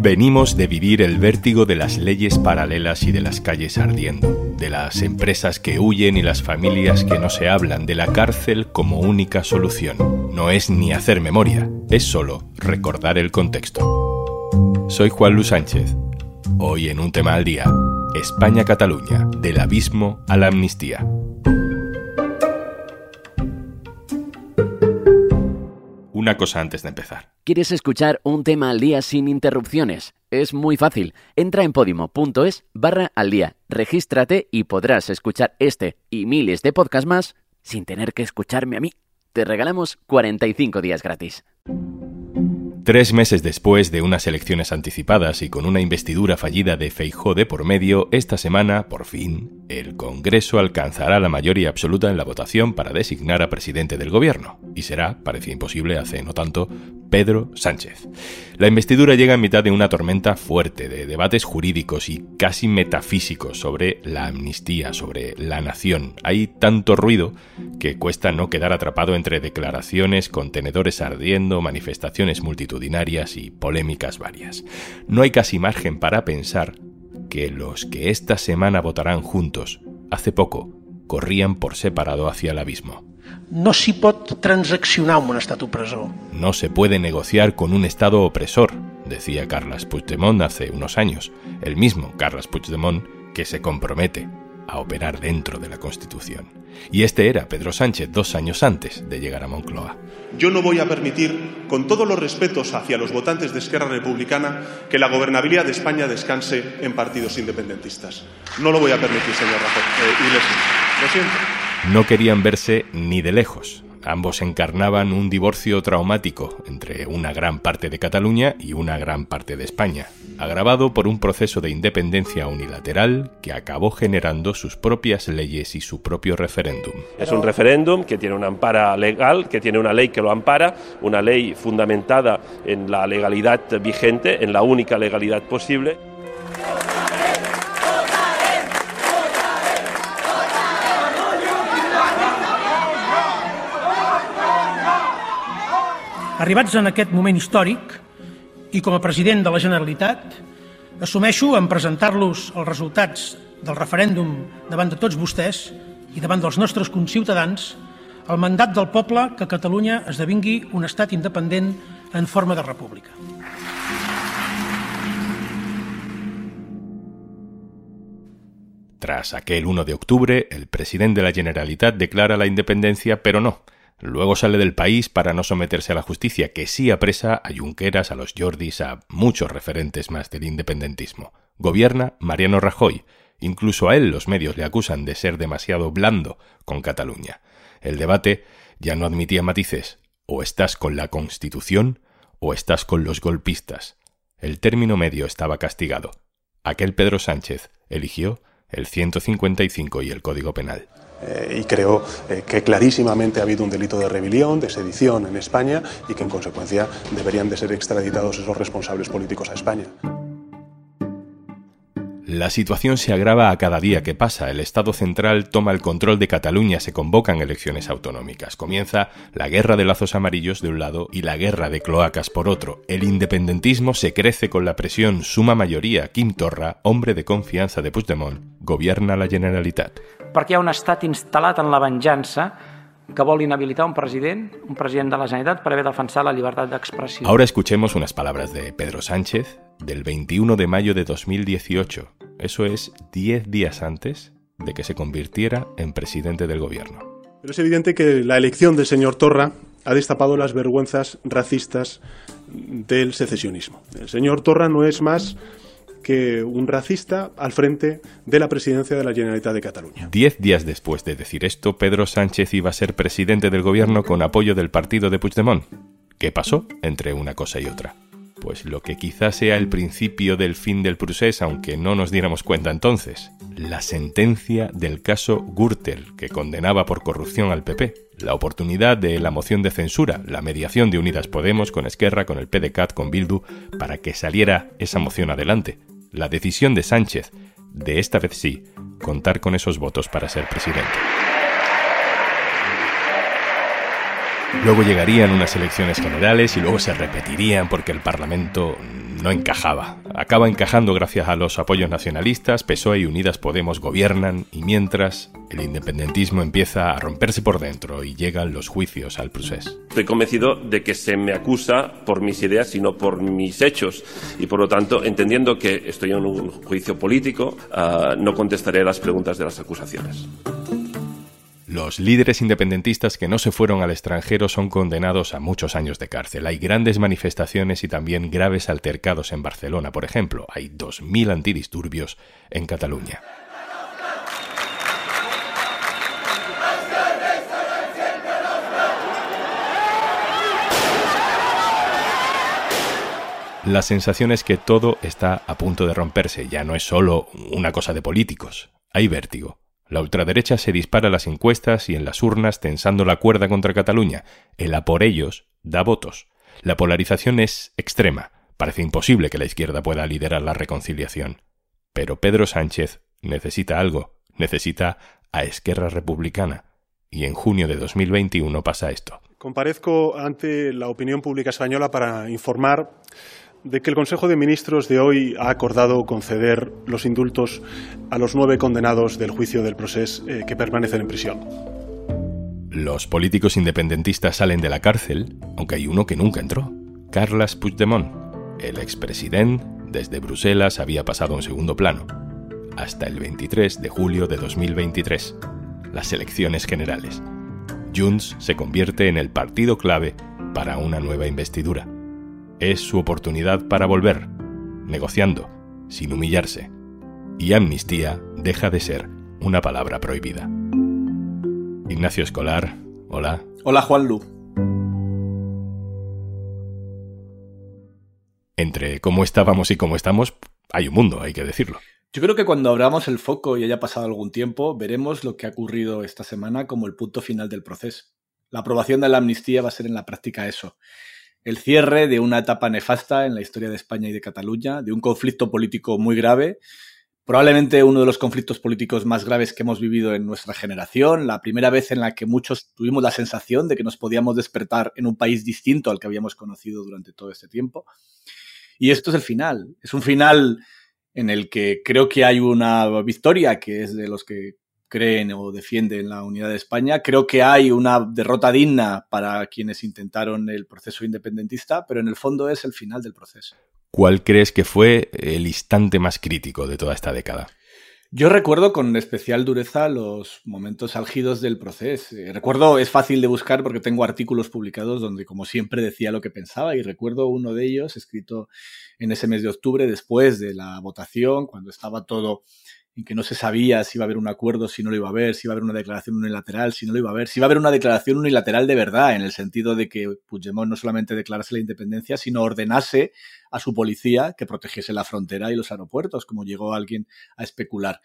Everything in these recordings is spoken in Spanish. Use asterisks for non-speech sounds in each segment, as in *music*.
Venimos de vivir el vértigo de las leyes paralelas y de las calles ardiendo, de las empresas que huyen y las familias que no se hablan, de la cárcel como única solución. No es ni hacer memoria, es solo recordar el contexto. Soy Juan Luis Sánchez. Hoy en un tema al día, España-Cataluña, del abismo a la amnistía. Una cosa antes de empezar. ¿Quieres escuchar un tema al día sin interrupciones? Es muy fácil. Entra en podimo.es barra al día, regístrate y podrás escuchar este y miles de podcasts más sin tener que escucharme a mí. Te regalamos 45 días gratis. Tres meses después de unas elecciones anticipadas y con una investidura fallida de Feijó de por medio, esta semana, por fin, el Congreso alcanzará la mayoría absoluta en la votación para designar a presidente del gobierno. Y será, parecía imposible hace no tanto, Pedro Sánchez. La investidura llega en mitad de una tormenta fuerte de debates jurídicos y casi metafísicos sobre la amnistía, sobre la nación. Hay tanto ruido que cuesta no quedar atrapado entre declaraciones, contenedores ardiendo, manifestaciones multitudinarias y polémicas varias. No hay casi margen para pensar que los que esta semana votarán juntos, hace poco, corrían por separado hacia el abismo. No s'hi pot transaccionar amb un estat opressor. No se puede negociar con un Estado opresor, decía Carles Puigdemont hace unos años, el mismo Carles Puigdemont que se compromete a operar dentro de la Constitución. Y este era Pedro Sánchez dos años antes de llegar a Moncloa. Yo no voy a permitir, con todos los respetos hacia los votantes de Esquerra Republicana, que la gobernabilidad de España descanse en partidos independentistas. No lo voy a permitir, señor Rajoy. Eh, Iglesias. Lo siento. No querían verse ni de lejos. Ambos encarnaban un divorcio traumático entre una gran parte de Cataluña y una gran parte de España, agravado por un proceso de independencia unilateral que acabó generando sus propias leyes y su propio referéndum. Es un referéndum que tiene una ampara legal, que tiene una ley que lo ampara, una ley fundamentada en la legalidad vigente, en la única legalidad posible. Arribats en aquest moment històric i com a president de la Generalitat, assumeixo en presentar-los els resultats del referèndum davant de tots vostès i davant dels nostres conciutadans el mandat del poble que Catalunya esdevingui un estat independent en forma de república. Tras aquel 1 de octubre, el presidente de la Generalitat declara la independencia, pero no. Luego sale del país para no someterse a la justicia, que sí apresa a Junqueras, a los Jordis, a muchos referentes más del independentismo. Gobierna Mariano Rajoy. Incluso a él los medios le acusan de ser demasiado blando con Cataluña. El debate ya no admitía matices. O estás con la Constitución o estás con los golpistas. El término medio estaba castigado. Aquel Pedro Sánchez eligió el 155 y el Código Penal. Eh, y creo eh, que clarísimamente ha habido un delito de rebelión, de sedición en España y que en consecuencia deberían de ser extraditados esos responsables políticos a España. La situación se agrava a cada día que pasa. El Estado central toma el control de Cataluña, se convocan elecciones autonómicas. Comienza la guerra de lazos amarillos de un lado y la guerra de cloacas por otro. El independentismo se crece con la presión suma mayoría. Quim Torra, hombre de confianza de Puigdemont, gobierna la Generalitat. perquè hi un estat en la venjança que vol inhabilitar un president, un president de la Generalitat, per haver defensat la llibertat d'expressió. Ahora escuchemos unas palabras de Pedro Sánchez del 21 de mayo de 2018. Eso es 10 días antes de que se convirtiera en presidente del gobierno. Pero es evidente que la elección del señor Torra ha destapado las vergüenzas racistas del secesionismo. El señor Torra no es más que un racista al frente de la presidencia de la Generalitat de Cataluña. Diez días después de decir esto, Pedro Sánchez iba a ser presidente del gobierno con apoyo del partido de Puigdemont. ¿Qué pasó entre una cosa y otra? Pues lo que quizás sea el principio del fin del procés, aunque no nos diéramos cuenta entonces. La sentencia del caso Gürtel, que condenaba por corrupción al PP. La oportunidad de la moción de censura, la mediación de Unidas Podemos con Esquerra, con el PDCAT, con Bildu, para que saliera esa moción adelante. La decisión de Sánchez, de esta vez sí, contar con esos votos para ser presidente. Luego llegarían unas elecciones generales y luego se repetirían porque el Parlamento no encajaba. Acaba encajando gracias a los apoyos nacionalistas, PSOE y Unidas Podemos gobiernan y mientras el independentismo empieza a romperse por dentro y llegan los juicios al proceso. Estoy convencido de que se me acusa por mis ideas, sino por mis hechos y por lo tanto, entendiendo que estoy en un juicio político, uh, no contestaré las preguntas de las acusaciones. Los líderes independentistas que no se fueron al extranjero son condenados a muchos años de cárcel. Hay grandes manifestaciones y también graves altercados en Barcelona, por ejemplo. Hay 2.000 antidisturbios en Cataluña. La sensación es que todo está a punto de romperse, ya no es solo una cosa de políticos. Hay vértigo. La ultraderecha se dispara a las encuestas y en las urnas tensando la cuerda contra Cataluña. El a por ellos da votos. La polarización es extrema. Parece imposible que la izquierda pueda liderar la reconciliación. Pero Pedro Sánchez necesita algo. Necesita a Esquerra Republicana. Y en junio de 2021 pasa esto. Comparezco ante la opinión pública española para informar de que el Consejo de Ministros de hoy ha acordado conceder los indultos a los nueve condenados del juicio del proceso eh, que permanecen en prisión. Los políticos independentistas salen de la cárcel, aunque hay uno que nunca entró, Carles Puigdemont. El expresidente, desde Bruselas, había pasado a un segundo plano, hasta el 23 de julio de 2023, las elecciones generales. Junts se convierte en el partido clave para una nueva investidura es su oportunidad para volver, negociando, sin humillarse. Y amnistía deja de ser una palabra prohibida. Ignacio Escolar, hola. Hola Juanlu. Entre cómo estábamos y cómo estamos, hay un mundo, hay que decirlo. Yo creo que cuando abramos el foco y haya pasado algún tiempo, veremos lo que ha ocurrido esta semana como el punto final del proceso. La aprobación de la amnistía va a ser en la práctica eso el cierre de una etapa nefasta en la historia de España y de Cataluña, de un conflicto político muy grave, probablemente uno de los conflictos políticos más graves que hemos vivido en nuestra generación, la primera vez en la que muchos tuvimos la sensación de que nos podíamos despertar en un país distinto al que habíamos conocido durante todo este tiempo. Y esto es el final, es un final en el que creo que hay una victoria que es de los que creen o defienden la unidad de España. Creo que hay una derrota digna para quienes intentaron el proceso independentista, pero en el fondo es el final del proceso. ¿Cuál crees que fue el instante más crítico de toda esta década? Yo recuerdo con especial dureza los momentos álgidos del proceso. Eh, recuerdo, es fácil de buscar porque tengo artículos publicados donde, como siempre, decía lo que pensaba y recuerdo uno de ellos escrito en ese mes de octubre, después de la votación, cuando estaba todo en que no se sabía si iba a haber un acuerdo, si no lo iba a haber, si iba a haber una declaración unilateral, si no lo iba a haber, si iba a haber una declaración unilateral de verdad, en el sentido de que Puigdemont no solamente declarase la independencia, sino ordenase a su policía que protegiese la frontera y los aeropuertos, como llegó alguien a especular.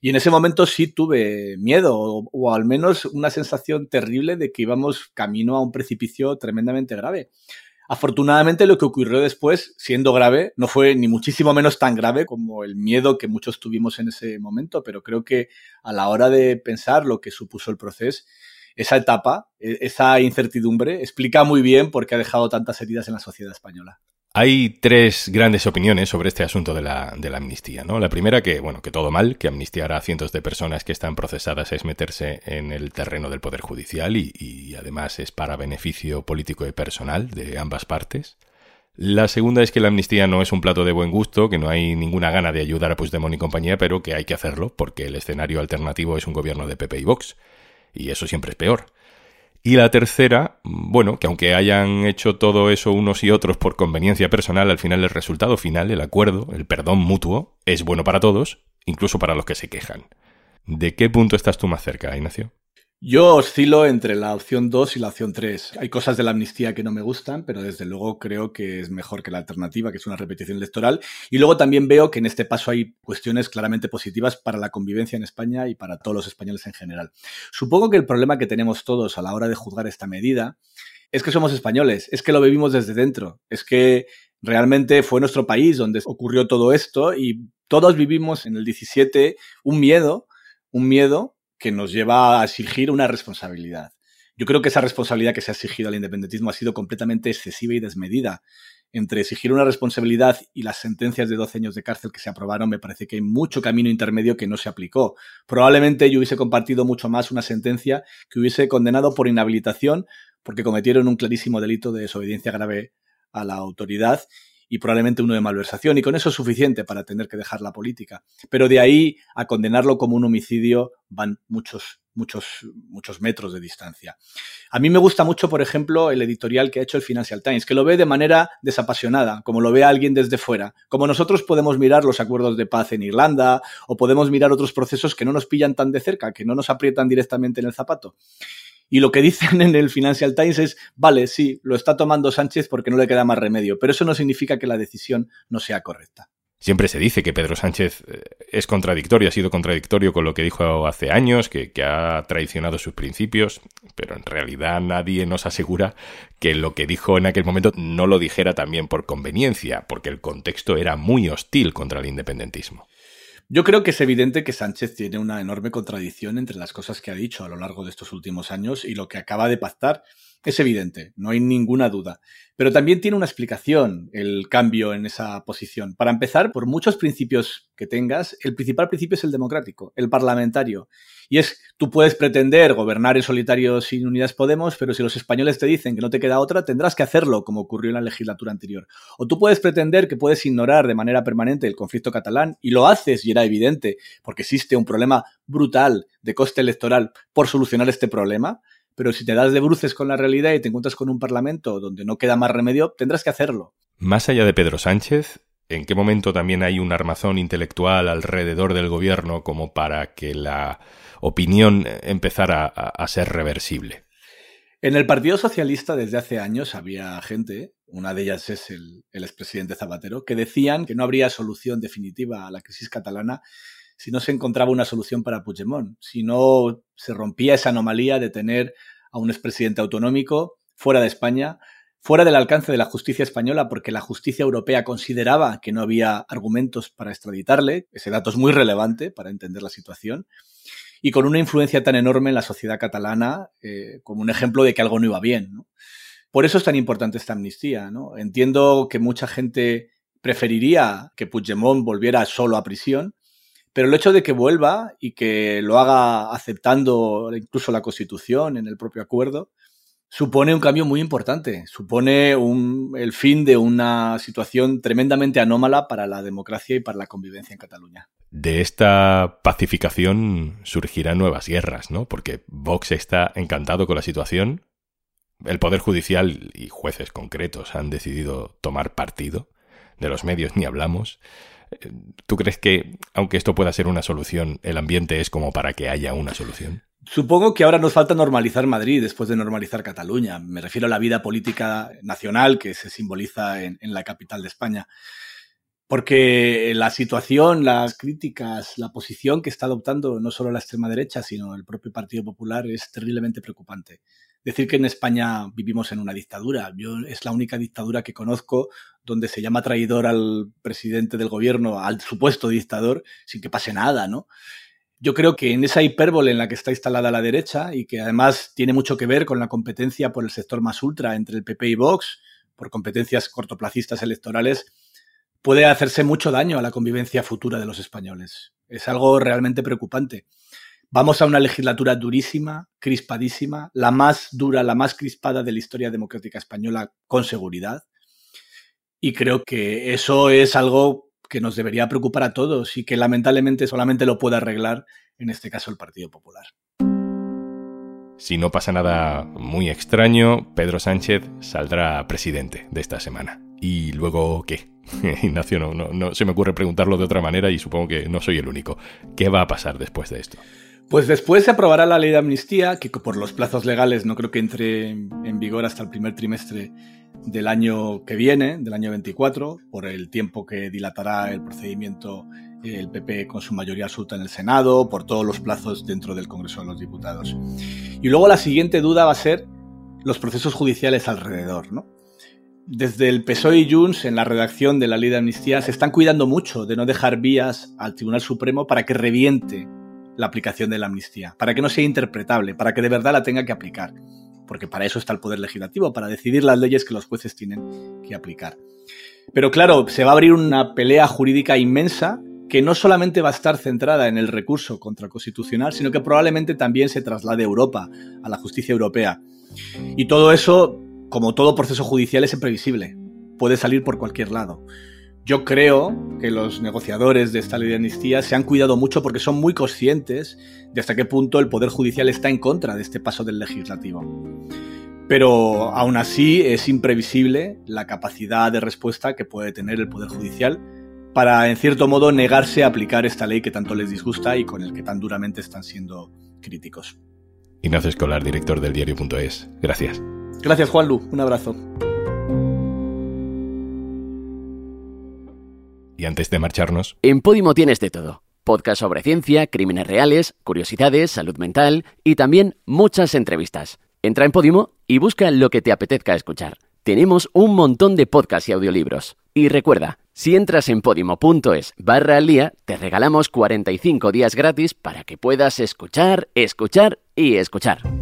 Y en ese momento sí tuve miedo, o, o, al menos una sensación terrible de que íbamos camino a un precipicio tremendamente grave. Afortunadamente lo que ocurrió después, siendo grave, no fue ni muchísimo menos tan grave como el miedo que muchos tuvimos en ese momento, pero creo que a la hora de pensar lo que supuso el proceso, esa etapa, e, esa incertidumbre, explica muy bien por qué ha dejado tantas heridas en la sociedad española. Hay tres grandes opiniones sobre este asunto de la, de la, amnistía, ¿no? La primera que, bueno, que todo mal, que amnistiar a cientos de personas que están procesadas es meterse en el terreno del Poder Judicial y, además es para beneficio político y personal de ambas partes. La segunda es que la amnistía no es un plato de buen gusto, que no hay ninguna gana de ayudar a Puigdemont y compañía, pero que hay que hacerlo porque el escenario alternativo es un gobierno de PP y Vox. Y eso siempre es peor. Y la tercera, bueno, que aunque hayan hecho todo eso unos y otros por conveniencia personal, al final el resultado final, el acuerdo, el perdón mutuo, es bueno para todos, incluso para los que se quejan. ¿De qué punto estás tú más cerca, Ignacio? Yo oscilo entre la opción 2 y la opción 3. Hay cosas de la amnistía que no me gustan, pero desde luego creo que es mejor que la alternativa, que es una repetición electoral. Y luego también veo que en este paso hay cuestiones claramente positivas para la convivencia en España y para todos los españoles en general. Supongo que el problema que tenemos todos a la hora de juzgar esta medida es que somos españoles, es que lo vivimos desde dentro, es que realmente fue nuestro país donde ocurrió todo esto y todos vivimos en el 17 un miedo, un miedo que nos lleva a exigir una responsabilidad. Yo creo que esa responsabilidad que se ha exigido al independentismo ha sido completamente excesiva y desmedida. Entre exigir una responsabilidad y las sentencias de 12 años de cárcel que se aprobaron, me parece que hay mucho camino intermedio que no se aplicó. Probablemente yo hubiese compartido mucho más una sentencia que hubiese condenado por inhabilitación porque cometieron un clarísimo delito de desobediencia grave a la autoridad y probablemente uno de malversación, y con eso es suficiente para tener que dejar la política. Pero de ahí a condenarlo como un homicidio van muchos, muchos, muchos metros de distancia. A mí me gusta mucho, por ejemplo, el editorial que ha hecho el Financial Times, que lo ve de manera desapasionada, como lo ve alguien desde fuera. Como nosotros podemos mirar los acuerdos de paz en Irlanda o podemos mirar otros procesos que no nos pillan tan de cerca, que no nos aprietan directamente en el zapato. Y lo que dicen *laughs* en el Financial Times es, vale, sí, lo está tomando Sánchez porque no le queda más remedio, pero eso no significa que la decisión no sea correcta. Siempre se dice que Pedro Sánchez eh, es contradictorio, ha sido contradictorio con lo que dijo hace años, que, que, ha traicionado sus principios, pero en realidad nadie nos asegura que lo que dijo en aquel momento no lo dijera también por conveniencia, porque el contexto era muy hostil contra el independentismo. Yo creo que es evidente que Sánchez tiene una enorme contradicción entre las cosas que ha dicho a lo largo de estos últimos años y lo que acaba de pactar. Es evidente, no hay ninguna duda. Pero también tiene una explicación el cambio en esa posición. Para empezar, por muchos principios que tengas, el principal principio es el democrático, el parlamentario. Y es, tú puedes pretender gobernar en solitario sin Unidas Podemos, pero si los españoles te dicen que no te queda otra, tendrás que hacerlo, como ocurrió en la legislatura anterior. O tú puedes pretender que puedes ignorar de manera permanente el conflicto catalán, y lo haces, y era evidente, porque existe un problema brutal de coste electoral por solucionar este problema pero si te das de bruces con la realidad y te encuentras con un parlamento donde no queda más remedio, tendrás que hacerlo. Más allá de Pedro Sánchez, ¿en qué momento también hay un armazón intelectual alrededor del gobierno como para que la opinión empezara a, ser reversible? En el Partido Socialista desde hace años había gente, una de ellas es el, el expresidente Zapatero, que decían que no habría solución definitiva a la crisis catalana si no se encontraba una solución para Puigdemont, si no se rompía esa anomalía de tener a un expresidente autonómico fuera de España, fuera del alcance de la justicia española, porque la justicia europea consideraba que no había argumentos para extraditarle, ese dato es muy relevante para entender la situación, y con una influencia tan enorme en la sociedad catalana eh, como un ejemplo de que algo no iba bien. Por eso es tan importante esta amnistía. ¿no? Entiendo que mucha gente preferiría que Puigdemont volviera solo a prisión, pero el hecho de que vuelva y que lo haga aceptando incluso la Constitución en el propio acuerdo, supone un cambio muy importante, supone el fin de una situación tremendamente anómala para la democracia y para la convivencia en Cataluña. De esta pacificación surgirán nuevas guerras, ¿no? Porque Vox está encantado con la situación, el Poder Judicial y jueces concretos han decidido tomar partido, de los medios ni hablamos, ¿Tú crees que, aunque esto pueda ser una solución, el ambiente es como para que haya una solución? Supongo que ahora nos falta normalizar Madrid después de normalizar Cataluña. Me refiero a la vida política nacional que se simboliza en, la capital de España. Porque la situación, las críticas, la posición que está adoptando no solo la extrema derecha, sino el propio Partido Popular es terriblemente preocupante decir que en España vivimos en una dictadura. Yo es la única dictadura que conozco donde se llama traidor al presidente del gobierno, al supuesto dictador, sin que pase nada, ¿no? Yo creo que en esa hipérbole en la que está instalada la derecha y que además tiene mucho que ver con la competencia por el sector más ultra entre el PP y Vox, por competencias cortoplacistas electorales, puede hacerse mucho daño a la convivencia futura de los españoles. Es algo realmente preocupante. Vamos a una legislatura durísima, crispadísima, la más dura, la más crispada de la historia democrática española, con seguridad. Y creo que eso es algo que nos debería preocupar a todos y que lamentablemente solamente lo puede arreglar, en este caso, el Partido Popular. Si no pasa nada muy extraño, Pedro Sánchez saldrá presidente de esta semana. ¿Y luego qué? *laughs* Ignacio, no, no, no se me ocurre preguntarlo de otra manera y supongo que no soy el único. ¿Qué va a pasar después de esto? Pues después se aprobará la ley de amnistía, que por los plazos legales no creo que entre en vigor hasta el primer trimestre del año que viene, del año 24, por el tiempo que dilatará el procedimiento el PP con su mayoría absoluta en el Senado, por todos los plazos dentro del Congreso de los Diputados. Y luego la siguiente duda va a ser los procesos judiciales alrededor, ¿no? Desde el PSOE y Junts, en la redacción de la ley de amnistía, se están cuidando mucho de no dejar vías al Tribunal Supremo para que reviente la aplicación de la amnistía, para que no sea interpretable, para que de verdad la tenga que aplicar, porque para eso está el Poder Legislativo, para decidir las leyes que los jueces tienen que aplicar. Pero claro, se va a abrir una pelea jurídica inmensa que no solamente va a estar centrada en el recurso contra constitucional, sino que probablemente también se traslade a Europa, a la justicia europea. Y todo eso, como todo proceso judicial, es imprevisible. Puede salir por cualquier lado. Yo creo que los negociadores de esta ley de amnistía se han cuidado mucho porque son muy conscientes de hasta qué punto el Poder Judicial está en contra de este paso del legislativo. Pero aún así es imprevisible la capacidad de respuesta que puede tener el Poder Judicial para, en cierto modo, negarse a aplicar esta ley que tanto les disgusta y con el que tan duramente están siendo críticos. Ignacio Escolar, director del diario.es. Gracias. Gracias, Juanlu. Un abrazo. Y antes de marcharnos... En Podimo tienes de todo. Podcast sobre ciencia, crímenes reales, curiosidades, salud mental y también muchas entrevistas. Entra en Podimo y busca lo que te apetezca escuchar. Tenemos un montón de podcasts y audiolibros. Y recuerda, si entras en podimo.es barra al día, te regalamos 45 días gratis para que puedas escuchar, escuchar y escuchar.